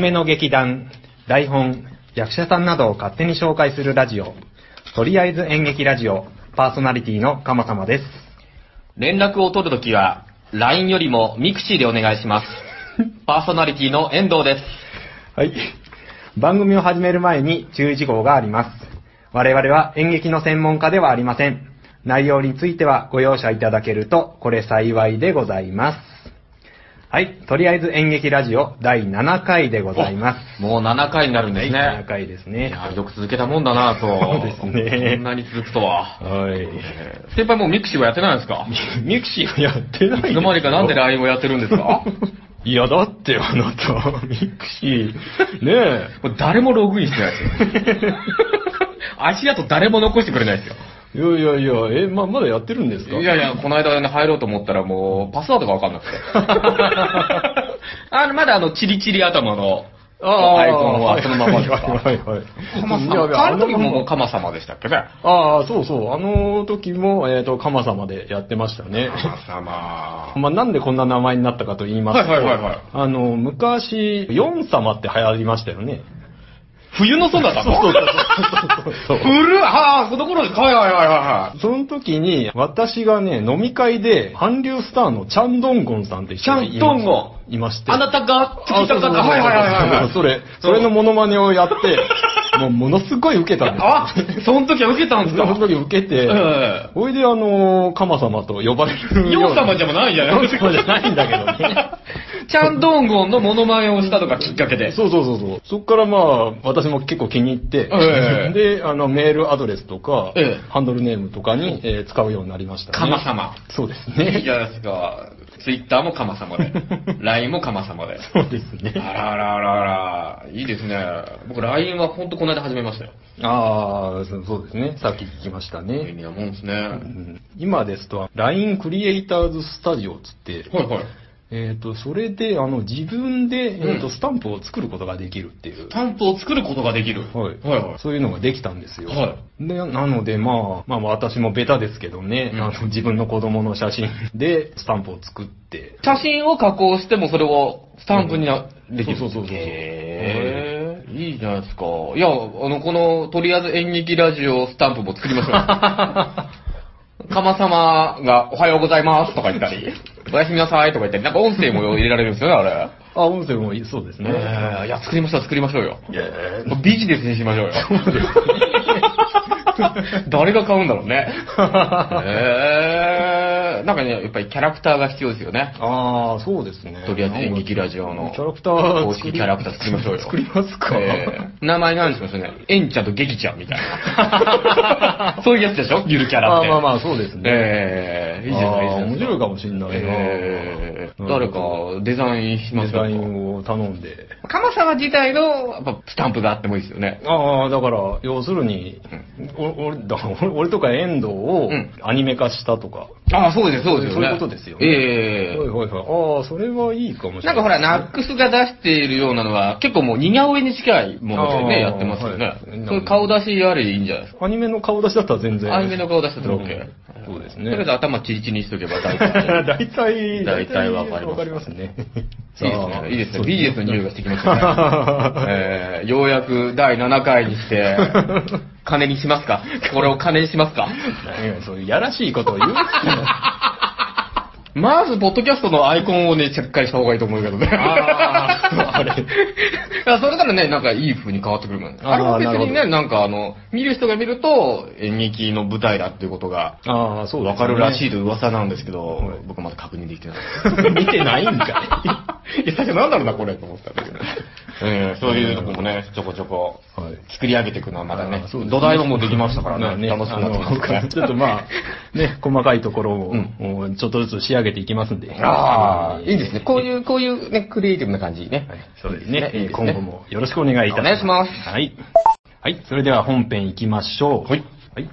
めの劇団、台本、役者さんなどを勝手に紹介するラジオ、とりあえず演劇ラジオ、パーソナリティのかまさまです。連絡を取るときは、LINE よりもミクシーでお願いします。パーソナリティの遠藤です。はい。番組を始める前に注意事項があります。我々は演劇の専門家ではありません。内容についてはご容赦いただけると、これ幸いでございます。はい。とりあえず演劇ラジオ第7回でございます。もう7回になるんですね。はい、7回ですいね。やよく続けたもんだなと。そうですねこんなに続くとは。はい。えー先輩もうミクシーはやってないんですか？ミクシーはやってないいつの間にかなんで LINE をやってるんですか？いや、だってあなた、ミクシー、ねえ。これ誰もログインしてないですよ。足跡誰も残してくれないですよ。いやいやいや、え、ま、まだやってるんですか？いやいや、この間ね、入ろうと思ったらもう、パスワードがわかんなくて。あの、まだあの、チリチリ頭の、アイコンはそのままですか？はいはいはい。カマ様。あの時ももうカマ様でしたっけね？ああ、そうそう。あの時も、えっ、と、カマ様でやってましたね。カマ様。まあ、なんでこんな名前になったかと言いますと、はいはいはいはいあの、昔、ヨン様って流行りましたよね。冬のソナタのそうそうそうそう古いはあ、その頃です。はいはいはいはその時に、私がね、飲み会で、韓流スターのチャンドンゴンさんって人がいまチャンドンゴンいまして。い。あなたが聞きたかった。あそうそうそうはいはいはいはい。それ、それのモノマネをやって、もうものすごい受けたんですよ。あ、その時は受けたんですか？その時受けて、えほいであの、カマ様と呼ばれる。ヨウ様じゃないじゃないヨウ様じゃないんだけどね。チャンドンゴンのモノマネをしたのがきっかけで。そうそうそうそう。そっからまあ、私も結構気に入って、ええ で、あの、メールアドレスとか、ええハンドルネームとかに、えー使うようになりましたね。カマ様。そうですいいね。じゃないですか。ツイッターもカマ様で。LINE もカマ様で。そうですね。あらあらあらあら。いいですね。僕 LINE はほんとこの間始めましたよ。ああ、そうそうですね。さっき聞きましたね。便利なもんですね。うん今ですと、LINE クリエイターズスタジオつって、はいはい。えっ、と、それで、あの、自分で、えっ、と、うんスタンプを作ることができるっていう。担保を作ることができる。はい。はいはい。そういうのができたんですよ。はで、なので、まあ、まあ私もベタですけどね、うんあの自分の子供の写真でスタンプを作って、写真を加工してもそれをスタンプにな、できる。そうそうそうそうへーいいじゃないですか。いや、あの、この、とりあえず演劇ラジオスタンプも作りましょう。かま様がおはようございますとか言ったり、おやすみなさいとか言ったり、なんか音声も入れられるんですよね、あれ。あ、音声もいいそうですね。えーいや、作りましょう、作りましょうよ。いやビジネスにしましょうよ。誰が買うんだろうね。えー、なんかね、やっぱりキャラクターが必要ですよね。ああ、そうですね。とりあえず演劇ラジオのキャラクター公式キャラクター作りましょうよ。作りますか、えー名前何にしましょうね。エンちゃんとゲキちゃんみたいな。そういうやつでしょ？ゆるキャラって。あまあまあ、そうですね。えー、いいじゃないですか。もしんないなえーうん誰かデザインしますか？デザインを頼んで。カマ様自体のやっぱスタンプがあってもいいですよね。ああ、だから、要するに、お俺だ俺俺とか遠藤をうんアニメ化したとか。ああ、そうです、そうですよね。そういうことですよねええはいはいはい。ああ、それはいいかもしれなんい。なかほら、ナックスが出しているようなのは、結構もう似顔絵に近いものでね、やってますよね。はいそういう顔出しあれでいいんじゃないですか？アニメの顔出しだったら全然。アニメの顔出したら OK。うんそうですとりあえね。ず頭チリチリにしとけば大体。大体、大体わかりますわかりますね。いいですね。いいですね。そうビジネスの匂いがしてきましたね。えー、ようやく第7回にして、金にしますか？これを金にしますか？そういうやらしいことを言うまず、ポッドキャストのアイコンをね、チェックした方がいいと思うけどね。あー あれそれならね、なんかいい風に変わってくるもんね。あれも別にね、なんかあの、見る人が見ると、演劇の舞台だっていうことが、ああ、そうわかるらしいい。と噂なんですけど、はい僕まだ確認できてない。見てないんか いや、最初なんだろうな、これと思ったんだけど。えーそういうとこもね、ちょこちょこい。はい。作り上げていくのはまだねあーそうですね土台はもうできましたからね。楽しくなってますから。ちょっとまあ、ね、細かいところを、うんちょっとずつ仕上げていきますんで。ああ、いいですね。こうう。いう、こういうね、クリエイティブな感じね。そうですね。いいですね今後もよろしくお願いいたします。お願いしますはい。はい。それでは本編行きましょう。はい。はい。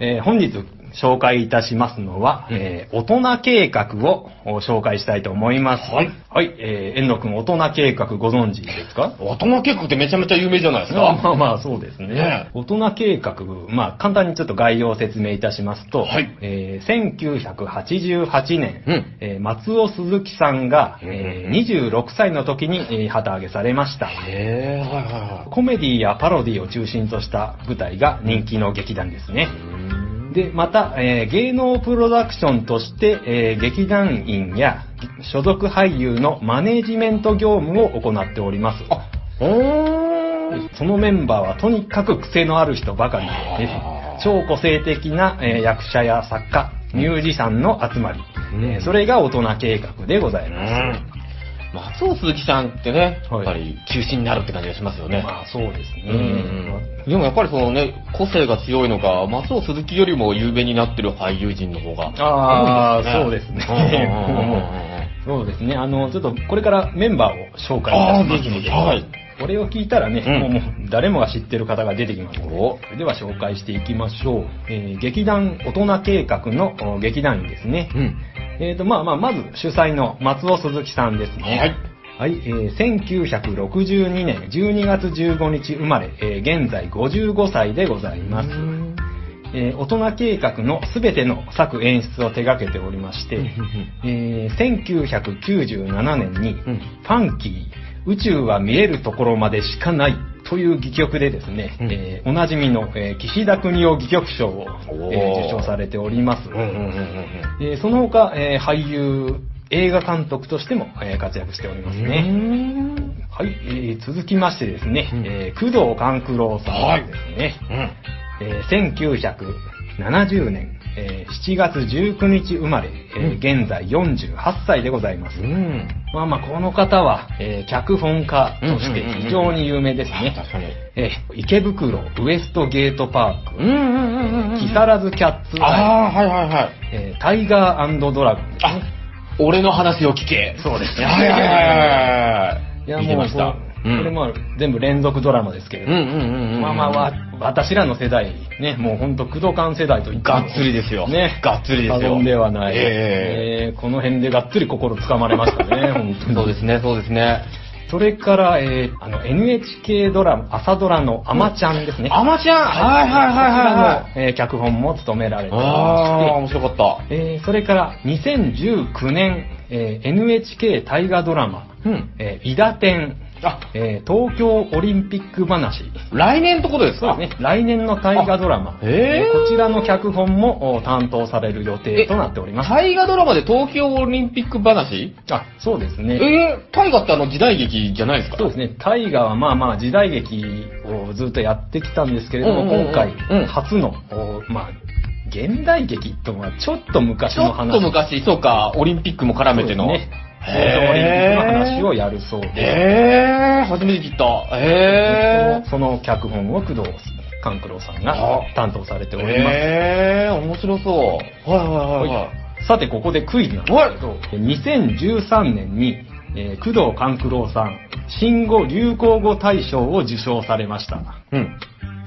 えー本日紹介いたしますのは、えー、大人計画を紹介したいと思います。はい。はい、えー、遠野くん、大人計画ご存知ですか？大人計画ってめちゃめちゃ有名じゃないですまあか。まあまあ、そうですね。ね大人計画、まあ簡単にちょっと概要を説明いたしますと、はいえー1988年、うんえー松尾鈴木さんが、うんうんうんえー26歳の時に、えー旗揚げされました。へー、はいはいはい。コメディやパロディを中心とした舞台が人気の劇団ですね。で、また、えー芸能プロダクションとして、えー劇団員や所属俳優のマネジメント業務を行っております。あ。そのメンバーはとにかく癖のある人ばかりで、あー超個性的な、えー役者や作家、ミュージシャンの集まり、うんえーそれが大人計画でございます。松尾鈴木さんってね、やはいっぱり中心になるって感じがしますよね。まあそうですね。うんでもやっぱりそのね、個性が強いのか、松尾鈴木よりも有名になってる俳優陣の方が。ああ、そうですね。そうですね。あの、ちょっとこれからメンバーを紹介いたしますので、はい。これを聞いたらね、うんもう誰もが知ってる方が出てきますので、おそれでは紹介していきましょう。えー劇団大人計画のお劇団員ですね。うん。えーと、まあまあ、まず主催の松尾鈴木さんですね。はい。はい、えー1962年12月15日生まれ、えー現在55歳でございます。えー大人計画のすべての作演出を手掛けておりまして、えー1997年に、うんファンキー、宇宙は見えるところまでしかないという戯曲でですね、うんえーおなじみの、えー岸田国夫戯曲賞を、えー受賞されております。その他、えー俳優、映画監督としても、えー活躍しておりますね。ね。はい、えー続きましてですね、うんえー工藤官九郎さんですね。うん。えー1970年、えー7月19日生まれ、えーうん現在48歳でございます。うん。まあまあ、この方は、えー脚本家として非常に有名ですね。確かに。えー池袋ウエストゲートパーク、うんうんうんうん。木更津キャッツアイ、はいはいはい。えータイガードラゴンですあね。、俺の話を聞け。そうですねはいはいはいはい。いや。もうこうこれも全部連続ドラマですけれども。まあまあわ、私らの世代、ね、もうほんと、工藤館世代と言ってもがっつりですよね。がっつりですよ過言ではない。ええーこの辺でがっつり心つかまれましたね、本当に。そうですね、そうですね。それから、えーあの、NHK ドラマ、朝ドラのアマちゃんですね。あまちゃん？はいはいはいはいはい。えー脚本も務められておりああ、ま面白かった。して、えーそれから2019年、えー NHK 大河ドラマ、うん。えー、伊田天、あ、えー東京オリンピック話、来年ってことですか？ね。来年の大河ドラマ。あへーこちらの脚本もお担当される予定となっております。大河ドラマで東京オリンピック話？あ、そうですね。えー、大河ってあの時代劇じゃないですか？そうですね。大河はまあまあ時代劇をずっとやってきたんですけれども、うんうんうん今回うん初の、おまあ、現代劇とはちょっと昔ちょっの話。と昔、そうか、オリンピックも絡めての。そうですね。東京オリンピックの話をやるそうで。えー、初めて聞いた。えー。その脚本を工藤官九郎さんがあ担当されております。えー、面白そう。はいはいはいはい。さて、ここでクイズなんですけど、2013年に、えー工藤官九郎さん、新語・流行語大賞を受賞されました。うん。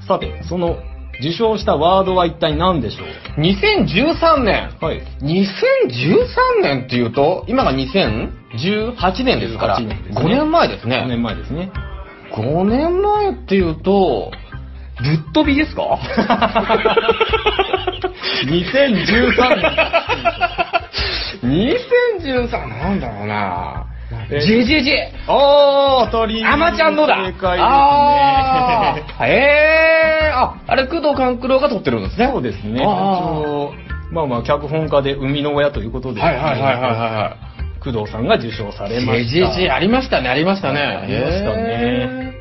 さて、その受賞したワードは一体何でしょ2013年。うはい。2013年っていうと、今が2018年ですから、18年ね5年前です5年ね。前ですね。5年前っていうと、ぶっ飛びですか？2013年。2013なんだろうなえジェジェジェおー、当たりアマちゃんのだ？正解あですね。ーえー、あ、あれ、工藤官九郎が撮ってるんですね。そうですね。一応まあまあ、脚本家で生みの親ということで、はいはいはいはいは工藤さんが受賞され。ました。ジェジェジェありましたね、ありましたね。ありましたねへ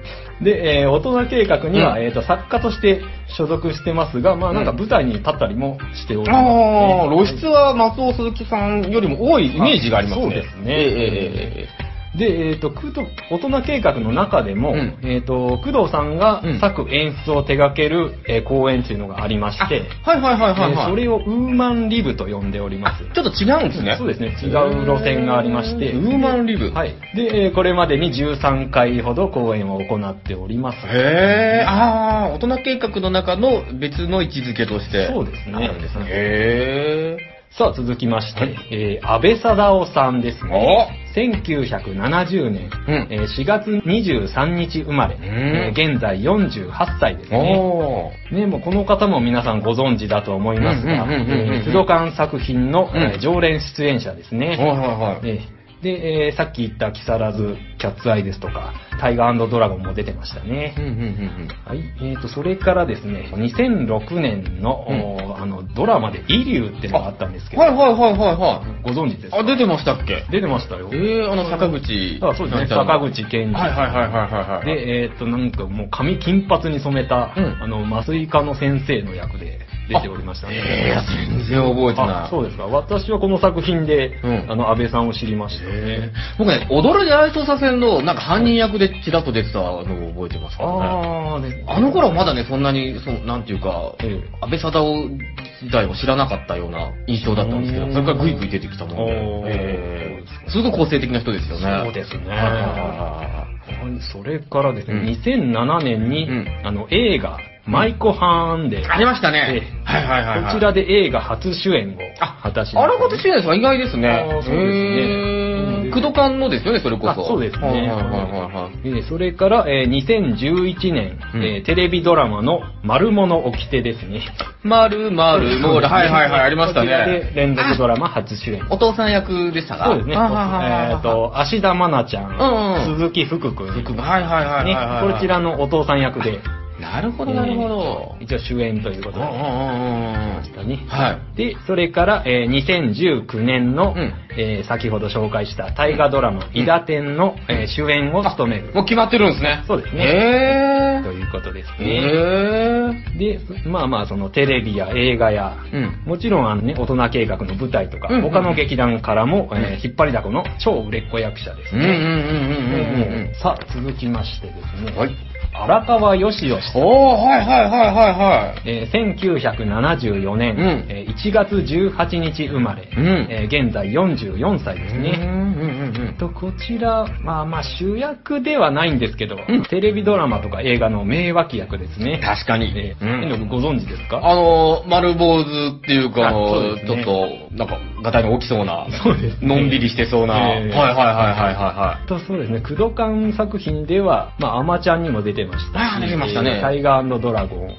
で、えー大人計画には、うん。えーと、作家として所属してますが、まあなんか舞台に立ったりもしておりーます、ああ、露出は松尾鈴木さんよりも多いイメージがありますね。そうですね。えええええで、えっ、と、工藤、大人計画の中でも、うんえっ、と、工藤さんがうん作演出を手掛ける、えー公演っていうのがありまして、はいはいはいはい、えーはい。それをウーマンリブと呼んでおります。ちょっと違うんですね。そうですね、違う路線がありまして、ウーマンリブ。はい。で、えーこれまでに13回ほど公演を行っております。へー、あー、大人計画の中の別の位置づけとして。そうですねあるんですね。へさあ、続きまして、はいえー安倍貞夫さんですー。ね。1970年、うんえー4月23日生まれ、んえー現在48歳ですおね。おね、もうこの方も皆さんご存知だと思いますが、うんうんうんうんうんえー不動館作品の、うんえー常連出演者ですー。はいね。はいはい。えーで、えーさっき言った木更津キャッツアイですとか、タイガードラゴンも出てましたね。うんうんうんはい。えーと、それからですね、2006年の、うんおあの、ドラマでイリューっていうのがあったんですうん。けど、はいはいはいはいはい。ご存知ですか？あ、出てましたっけ？出てましたよ。えー、あの、坂口。あそうですね、坂口健二。はいはいはいはいはいはい。で、えっ、と、なんかもう髪金髪に染めた、うんあの、麻酔科の先生の役で出ておりましたね。えー、全然覚えてない。あそうですか。私はこの作品で、うんあの、安倍さんを知りましたね。僕ね、踊るで愛捜査線の、なんか犯人役でちらっと出てたのを覚えてますからね。あーであの頃はまだね、そんなに、そう、なんていうか、ええ安倍貞夫時代を知らなかったような印象だったんですけど、うん。それからグイグイ出てきたもんで、ええすごい個性的な人ですよね。そうですね。それからですね、うん。2007年に、うん。あの、映画、マイコハーンで、ありましたね。ええ。はいはいはいはい。こちらで映画初主演をあ果たしましたあれこと知らないですか？意外ですね。そうですねへークドカンのですよね、それこそ。あそうですねはいはいはいはいはい。えーそれから、えー2011年、うんえーテレビドラマの丸物掟手ですね。まるまるもう、はいはいはい、ありましたね。で連続ドラマ初主演。お父さん役でしたか？そうですね。あはいはいはいはいえっ、と、芦田愛菜ちゃん、うんうん鈴木福君、福君はいはいはいはいね、こちらのお父さん役で、なるほど、なるほどえ。ー一応主演ということで、うんうんうんうんましたね。はい。で、それから、えー2019年の、うんえー先ほど紹介した大河ドラマ、伊田天の、えー主演を務める、もう決まってるんですね。そうですねへということですー。ね。へで、まあまあ、そのテレビや映画や、ー。うん。もちろんあのね、大人計画の舞台とか、うん他の劇団からも、うんえー引っ張りだこの超売れっ子役者ですうんうんうんね。うんうんさあ、続きましてですね、はい。荒川よしよしさん。おー、はいはいはいはいはい。えー1974年、うん。えー1月18日生まれ、うん。えー現在44歳ですね。うんうんうんとこちら、まあまあ主役ではないんですけど、うん。テレビドラマとか映画の名脇役ですね。確かに。えーうん。ご存知ですか？あの、丸坊主っていうか、あの、ちょっと、なんか、ガタイの大きそうな、そうですね。のんびりしてそうな、ええはいはいはいはいはとそうですね、工藤館作品では、まあ、アマちゃんにも出てました。し、あー出てましたね。えー。タイガードラゴン、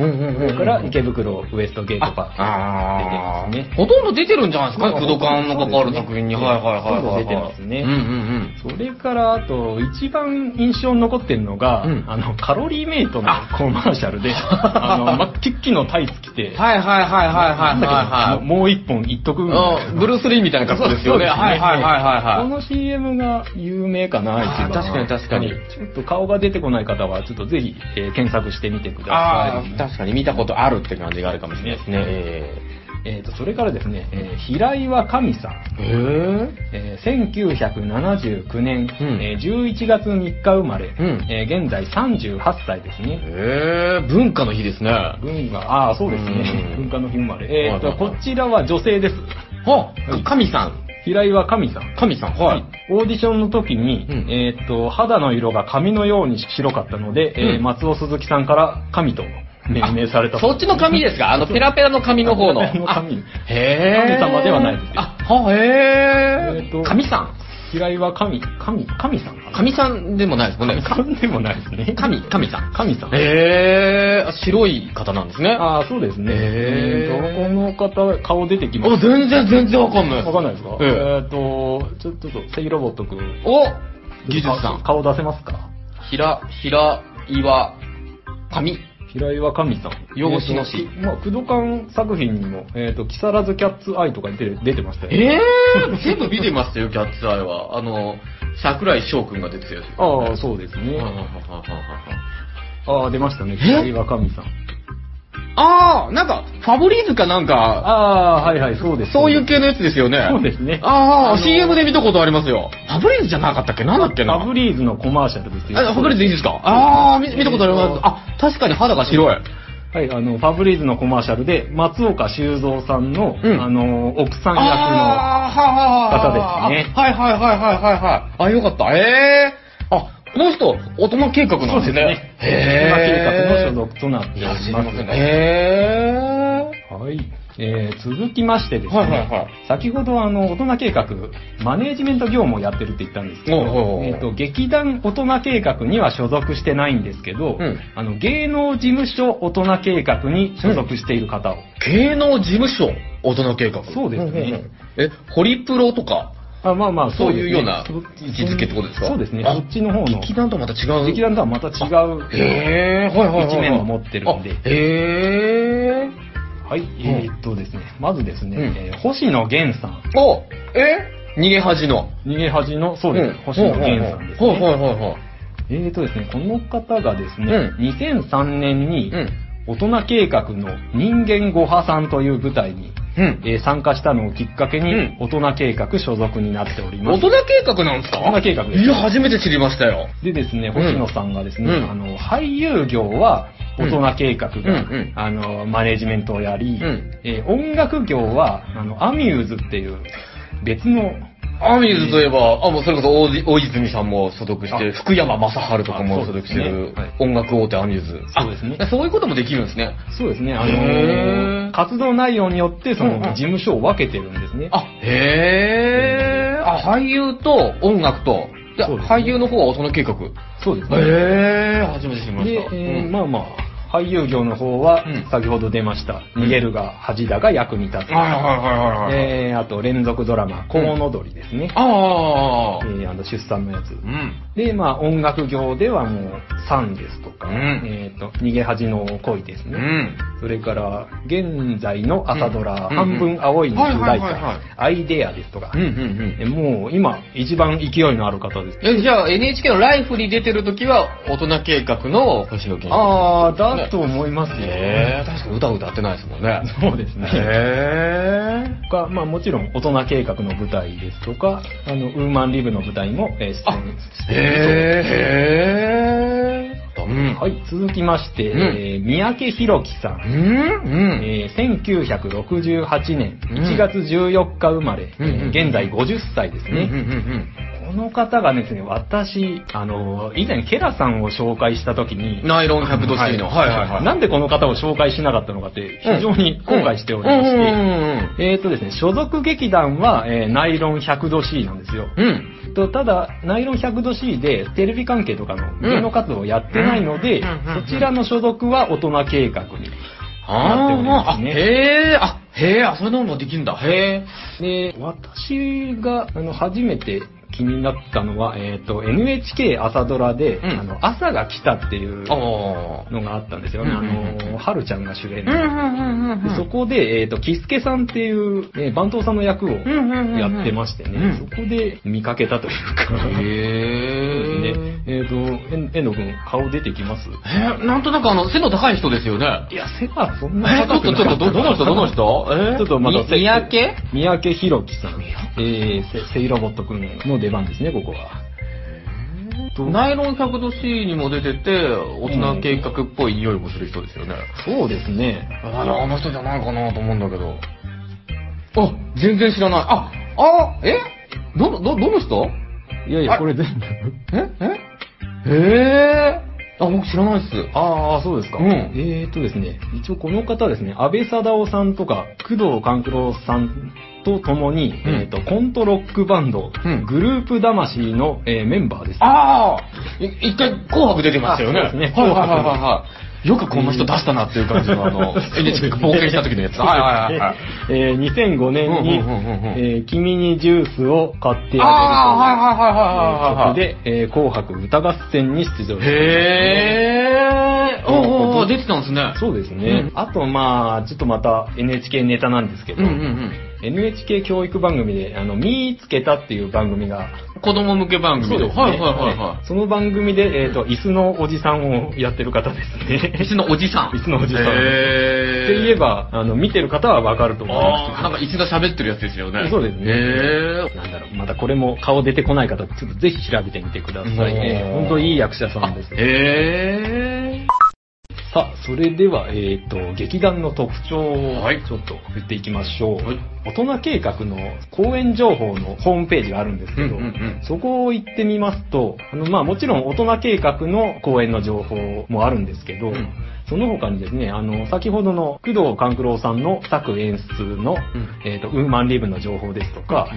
それから池袋ウエストゲートパークあ出てますね。ほとんど出てるんじゃないですか、まあ工藤館の関わる作品に。はいはいはいはい。ほとんど出てますねうんうんそれから、あと、一番印象に残ってるのが、うんあの、カロリーメイトのコマーシャルで、あの、真っキッキのタイツ着て、うん。はいはいはいはいはい。もう一本言っとくみたいなあブルース・リーみたいな格好ですよね。はいはいはいはいはい。この CM が有名かな、一番。確かに確かにちょっと顔が出てこない方は、ちょっとぜひ、えー検索してみてください。確かに見たことあるって感じがあるかもしれないですね。ええーと、それからですね、えー平岩神さん。えー1979年、うんえー11月3日生まれ、うんえー現在38歳ですね。え。へえ、文化の日ですね。は文化、ああ、そうですうね。ん文化の日生まれ。えーと、はこちらは女性です。あ、神さん。平岩神さん。神さん、はい。オーディションの時に、うんえーっと、肌の色が髪のように白かったので、えーうん松尾鈴木さんから神と命名されたそっちの髪ですか？あの、ペラペラの髪の方の。ペラペラの髪あへえ。神様ではないですよあ、は、へえ。え神さん？平岩神、神、神さん神さんでもないですもんね。神でもないですね。神、神さん。神さん。へえ、白い方なんですね。あ、ああ、そうですね。えーと、この方、顔出てきます。全然全然わかんない。わかんないですか？えええーっと、ちょ、ちょっと、セイロボットくん。お技術さん。顔出せますか？ひら、ひら、岩、神。平岩神さん。養子の師まあ、工藤館作品にも、えっ、と、木更津キャッツアイとかに出て出てましたよ、ええ全部見てましたよ、キャッツアイは。あの、桜井翔くんが出てたやつ。ああ、そうですね。ははははははああ、出ましたね。平岩神さん。あー、なんか、ファブリーズかなんか、ああー、はいはい、そうです。そういう系のやつですよね。そうですねああ、CM で見たことありますよ。ファブリーズじゃなかったっけ？なんだっけな？ファブリーズのコマーシャルですよ。あ、ファブリーズいいですか？ああ、見見たことあります。あ、確かに肌が白い。はい、あの、ファブリーズのコマーシャルで、松岡修造さんの、うんあの、奥さん役の、方ですねはいはいはいはいはいはい。あ、よかった。ええー。あ、この人、大人計画なんですね。へへ計画の所属となっておりま。ますね。へはい。えー、続きましてですね、はいはいはい先ほどあの、大人計画、マネージメント業務をやってるって言ったんですけど、おうおうおうえっ、と、劇団大人計画には所属してないんですけど、うんあの、芸能事務所大人計画に所属している方を、ー。芸能事務所、大人計画。そうですねんんんえ、ホリプロとか、あまあまあ、そうですねいうようなそ位置づけってことですか？そうですね。あそっちの方の。劇団とまた違う。劇団とはまた違う。へー、はいはいはいはい。一面を持ってるんであへー。はい、えーっとですね、まずですね、うんえー星野源さん。おえ？逃げ恥の。逃げ恥の、そうです、星野源さんですはいはいね。はいはい。えーっとですね、この方がですね、う2003年にうん。大人計画の人間ご破産という舞台に、うん。えー参加したのをきっかけに、うん。大人計画所属になっております。大人計画なんですか？大人計画です。いや、初めて知りましたよ。でですね、ん星野さんがですね、うん。あの、俳優業は大人計画が、うんうん。あの、マネジメントをやり、うん。えー音楽業は、あの、アミューズっていう別の、アミューズといえば、あ、もうそれこそ大泉さんも所属して福山雅治とかもあ所属してる音楽大手アミューズ。そうですねあそういうこともできるんですね。そうですね、あの、活動内容によって、その、事務所を分けてるんですね。あ、へー。あ、俳優と音楽と、俳優の方は大人計画。そうですね。へー、初めて知りまで、した。えーうんまあまあ、俳優業の方はうん、先ほど出ました、うん逃げるが恥だが役に立つ。はいはいはいはいはい。えーあと、連続ドラマ、コウノドリですね。あえーあの、出産のやつ。ー。うん。で、まあ、音楽業ではもう、サンですとか、うんえっ、と、逃げ恥の恋ですね。うん。それから、現在の朝ドラ、うん半分青いの主題はいはいはいはい歌、アイデアですとかうん、うんうん。えもう今、一番勢いのある方です。え、じゃあ NHK のライフに出てる時は大人計画の星野源。あと思いますよ。確かに歌歌ってないですもんね。そうですね。へー。他まあもちろん大人計画の舞台ですとか、あの、ウーマンリブの舞台も、えー出あ演しているへー。うん。はい、続きまして、うんえー三宅宏樹さん。うんうん。えー1968年うん1月14日生まれ、うん現在50歳ですうんうんね。この方がですね、私、あの、以前ケラさんを紹介した時にうん。、ナイロン 100°C の。はいはいはい。なんでこの方を紹介しなかったのかって非常に後悔しておりまして、えっ、とですね、所属劇団は、えーナイロン 100°C なんですよ。うん。うん。とただ、ナイロン 100°C でテレビ関係とかの芸能活動をやってないので、そちらの所属は大人計画にあね。へー。あ、へー。あ、そういうのもできるんだ。へで、私があの初めて気になったのは、えっ、と、NHK 朝ドラで、うんあの、朝が来たっていう。のがあったんですよね。あの、はるちゃんが主演で。そこで、えっ、と、キスケさんっていう、えー番頭さんの役をやってましてね、うんそこで見かけたというか、へー。ね、えっ、と、え遠藤君、顔出てきます？えー、なんとなくあの、背の高い人ですよね。いや、背がそんえなー、ちょっとちょっと、ど、どの人どの人？え？ーちょっとまた、み三宅？三宅宏樹さん。えー、セセイロボットくんの出番ですね、ここは。ナイロン 100°C にも出てて、大人計画っぽい匂いもする人ですよね。そうですね。あの、あの人じゃないかなと思うんだけど。あ、全然知らない。あ、あ、え？ど、ど、どの人？いやいや、あこれ全部。え？え？へー。あ、僕知らないっす。ああ、そうですか。うんえーっとですね、一応この方ですね、安倍貞夫さんとか、工藤官九郎さんと共に、うんえーっと、コントロックバンド、うんグループ魂の、えーメンバーです。ああい一回紅白出てましたよね。あそうですねはいはいはいはいはい。よくこんな人出したなっていう感じのあの、NHK が冒険した時のやつ。はいはいはいはい。えー2005年にえー君にジュースを買ってあげるという。曲で、えー紅白歌合戦に出場してへー。おうおう出てたんですね。そうですね。うんあと、まあ、ちょっとまた NHK ネタなんですけど、うんうんうん。NHK 教育番組で、あの、見つけたっていう番組が、子供向け番組で。ですねはいはいはいはその番組で、えっ、と、椅子のおじさんをやってる方ですい。ね。椅子のおじさん。椅子のおじさん。ってへー言えば、あの、見てる方はわかると思いますなんか椅子が喋ってるやつですよね。そうですねへーなんだろう、またこれも顔出てこない方、ちょっとぜひ調べてみてくださいね。うん本当いい役者さんです。へさあ、それでは、えっ、と、劇団の特徴をはい。ちょっと言っていきましょう。はい。大人計画の公演情報のホームページがあるんですけど、うんうんうん。そこを行ってみますと、あの、まあもちろん大人計画の公演の情報もあるんですけど、うんその他にですね、あの、先ほどの工藤官九郎さんの作演出の、んえっ、と、ウーマンリブの情報ですとか、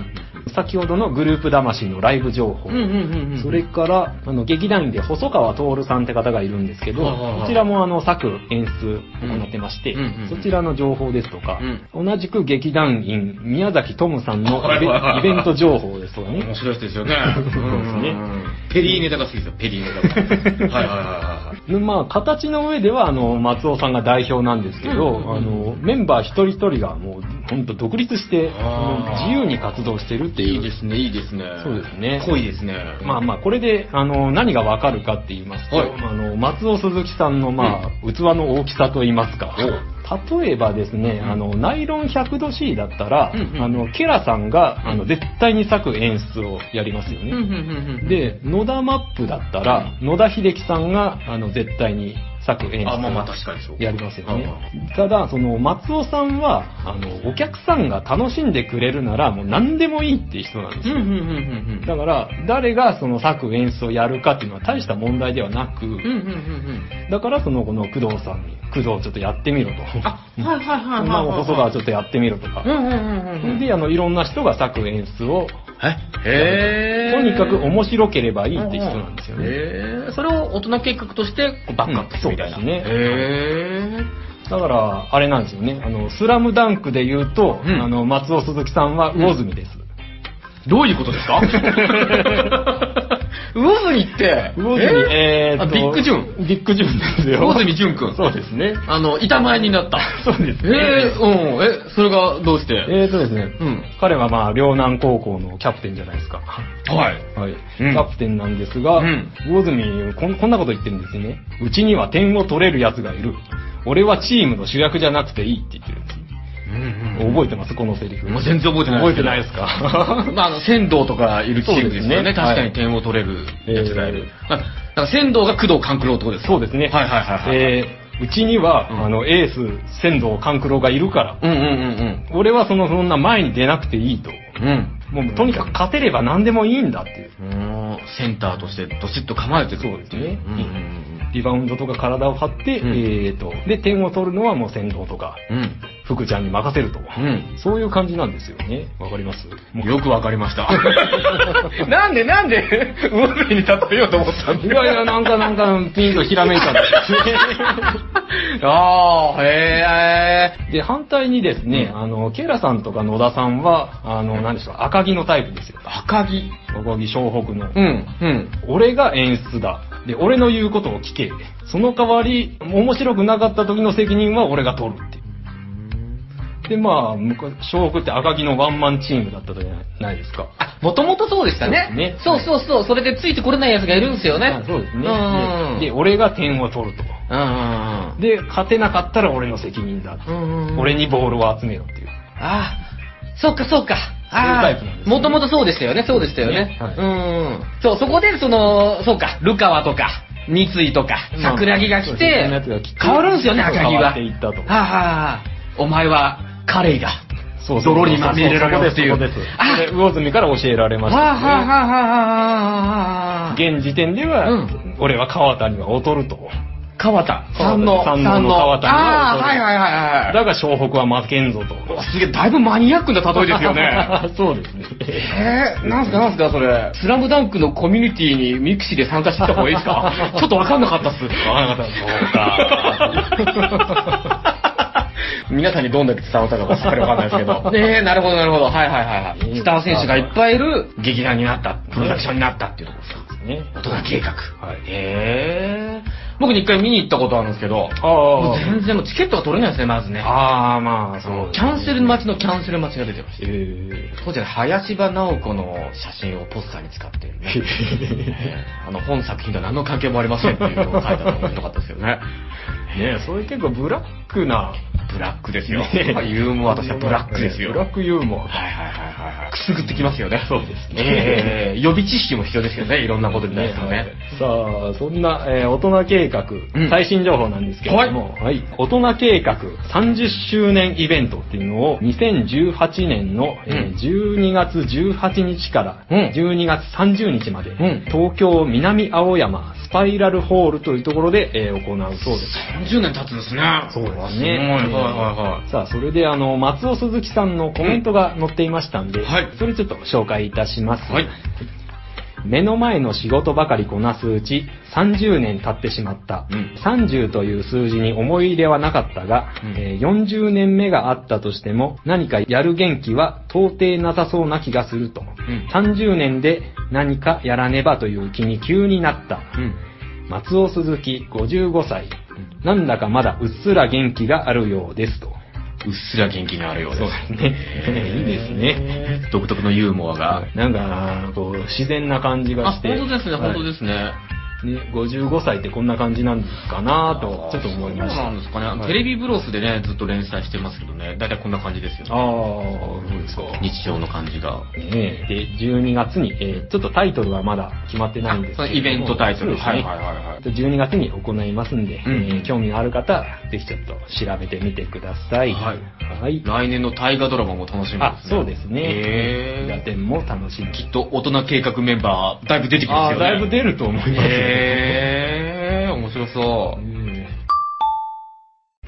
先ほどのグループ魂のライブ情報、うんうんうんうん。それから、あの、劇団員で細川徹さんって方がいるんですけど、こちらもあの、作演出行ってまして、うんうんうんそちらの情報ですとか、う同じく劇団員、宮崎トムさんのイベ,、ント情報ですとかね面。白い人ですよね。そうですねんペリーネタが好きですよ、ペリーネタが。はいはいはいはい。でまあ、形の上では、あの、松尾さんが代表なんですけど、あの、メンバー一人一人がもう、本当独立して、自由に活動してるっていう。いいですね、いいですね。そうですね。濃いですね。まあまあ、これで、あの、何がわかるかって言いますと、はい。あの、松尾鈴木さんの、まあ、器の大きさと言いますか、例えばですね、あの、ナイロン 100°C だったら、うんうんあの、ケラさんが、あの、絶対に作演出をやりますよね。うんうんうんうん、で、野田マップだったら、野田秀樹さんが、あの、絶対に作演出あ、まあまあを確かにそう。やりますよねあ。ただ、その、松尾さんは、あの、お客さんが楽しんでくれるなら、もう何でもいいっていう人なんですよ。うんうんうんうんうん。だから、誰がその作演出をやるかっていうのは大した問題ではなく、うんうんうんうん。だからその、この工藤さんに、工藤ちょっとやってみろと。あ、はいはいはいはいまあ、はい。細川ちょっとやってみろとか。うんうんうんうんうん。で、あの、いろんな人が作演出を、へー。とにかく面白ければいいって人なんですよね。へー。それを大人計画としてこうバックアップするみたいな。うんそうですね。へだから、あれなんですよね。あの、スラムダンクで言うと、うん。あの、松尾鈴木さんは魚住です。ーどういうことですか？魚住って、魚住、えーっと、あビッグジュン。ビッグジュンですよ。魚住淳くん。そうですね。あの、板前になった。そうですえね。ー、うん、え、それがどうして？えーとですね、うん彼はまあ、両南高校のキャプテンじゃないですか。はい。はい。うんキャプテンなんですが、うん魚住こん、こんなこと言ってるんですよね。うちには点を取れる奴がいる。俺はチームの主役じゃなくていいって言ってるんですよ。覚えてます？このセリフ。もう全然覚えてない覚えてないですか？まあ、あの、仙道とかいるチームですよね。ね確かに点を取れるやつがいる。あだから仙道が工藤官九郎ってことですか？そうですね。はいはいはいはい。えーうちには、うんあの、エース、仙道勘九郎がいるから、うんうんうん俺はその、そんな前に出なくていいと。うん。うん。もう、とにかく勝てれば何でもいいんだっていう。うんセンターとしてどしっと構えてる。そうですねうんうんリバウンドとか体を張って、うんえーと、で、点を取るのはもう仙道とか、うん。福ちゃんに任せると。うん。そういう感じなんですよね。わかります？よくわかりました。なんでなんで、魚住に例えようと思ったんいやいや、なんかなんか、ピンとひらめいたんですよね。ああ、へえ。で、反対にですね、あの、ケイラさんとか野田さんは、あの、何でしょう、赤木のタイプですよ。赤木。赤木湘北の。うん、うん。俺が演出だ。で、俺の言うことを聞け。その代わり、面白くなかった時の責任は俺が取るっていう。で、まあ、昔、湘北って赤木のワンマンチームだったじゃないですか。あ、もともとそうでしたね。ねそうそうそう。それでついてこれない奴がいるんですよね。あそうですね。うん。で、で俺が点を取ると。うん。で、勝てなかったら俺の責任だ。うん。俺にボールを集めろっていう。ああ、そうかそうか。もともとそうでしたよね、そうでしたよね。ねはいうん。そう、そこでその、そうか、ルカワとか、三井とか、まあ桜木が来てつが来て、変わるんですよね、赤木は。変わはあ、はあ、お前は、カレイだ。そうそう泥にまみれろよっていうそこです。そこです魚住から教えられましはあ、はあ、たね。はあ、はあ、はあ。現時点では、うん俺は河田には劣ると。河田。山王、山王の河田にああ、はいはいはいはい。だが湘北は負けんぞと。すげえ、だいぶマニアックな例えですよね。そうですね。えー、なんすかなんすかそれ。スラムダンクのコミュニティにミクシーで参加してた方がいいですか？ちょっとわかんなかったっす。わかんなかったそうか。皆さんにどんだけ伝わったかもしっかりわかんないですけど。ねえ、なるほどなるほど。はいはいはいはい。スター選手がいっぱいいる劇団になった、プロダクションになったっていうところですか。ね。大人計画。はいへえ。僕に一回見に行ったことあるんですけど、あもう全然もうチケットが取れないですね、まずね。ああ、まあ、そう。キャンセル待ちのキャンセル待ちが出てました。え当時は林場直子の写真をポスターに使ってるね。えーあの、本作品とは何の関係もありませんっていうのを書いたのが面白かったですよね。ねそういう結構ブラックな、ブラックですよ。ねユーモアとしてはブラックですよ。ブラックユーモア。はいはいはいはいはい。くすぐってきますよね。そうですねえー予備知識も必要ですよね。いろんなことに対してもね。さあ、そんな、えー大人計画、うん最新情報なんですけれども、はい、大人計画30周年イベントっていうのを2018年の、えーうん12月18日からうん12月30日まで、ん東京南青山スパイラルホールというところで、えー行うそうです。30年経つんですね。そうですね。はいはいはい。さあ、それであの、松尾鈴木さんのコメントが載っていましたんで、はいそれちょっと紹介いたします。はい目の前の仕事ばかりこなすうち30年経ってしまった。うん30という数字に思い入れはなかったが、うんえー40年目があったとしても何かやる元気は到底なさそうな気がすると。ん30年で何かやらねばという気に急になった。うん。松尾鈴木55歳。なんだかまだうっすら元気があるようですと。うっすら元気があるようです。そうですねいいですね。独特のユーモアが。なんか、こう、自然な感じがあ、して。本当ですね、本当す。ですね。ね、55歳ってこんな感じなんかなと、ちょっと思いました。そうなんですかね。はいテレビブロスでね、ずっと連載してますけどね、だいたいこんな感じですよああ、ね。そうですか。日常の感じが。ねで、12月に、えーちょっとタイトルはまだ決まってないんですけどイベントタイトルですね。はいはいはいはい12月に行いますんで、うんえー興味のある方、ぜひちょっと調べてみてください。はいはい。来年の大河ドラマも楽しみですね。あ、そうですね。へーガテンも楽しみ。きっと大人計画メンバー、だいぶ出てきますよね。あーだいぶ出ると思いますよ。へー、面白そう。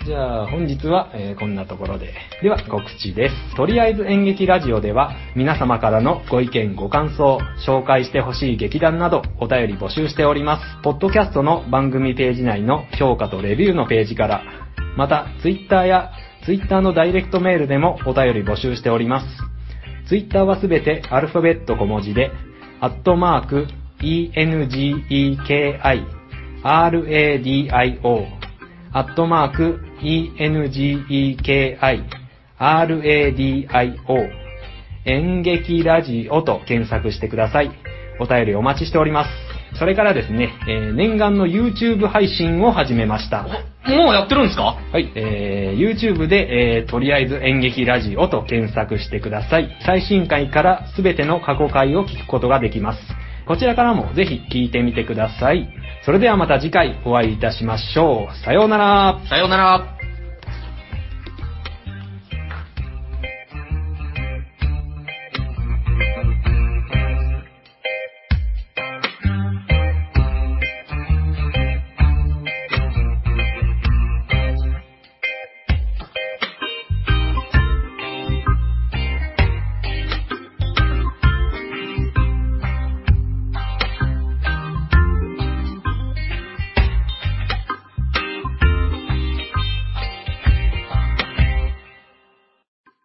じゃあ本日は、えーこんなところで。では告知です。とりあえず演劇ラジオでは皆様からのご意見ご感想、紹介してほしい劇団などお便り募集しております。ポッドキャストの番組ページ内の評価とレビューのページから、またツイッターやツイッターのダイレクトメールでもお便り募集しております。ツイッターはすべてアルファベット小文字で、アットマーク、ENGEKI、RADIO、アットマーク、ENGEKI、RADIO、演劇ラジオと検索してください。お便りお待ちしております。それからですね、えー念願の YouTube 配信を始めました。もうやってるんですか？はい、えー YouTube で、えーとりあえず演劇ラジオと検索してください。最新回からすべての過去回を聞くことができます。こちらからもぜひ聞いてみてください。それではまた次回お会いいたしましょう。さようなら。さようなら。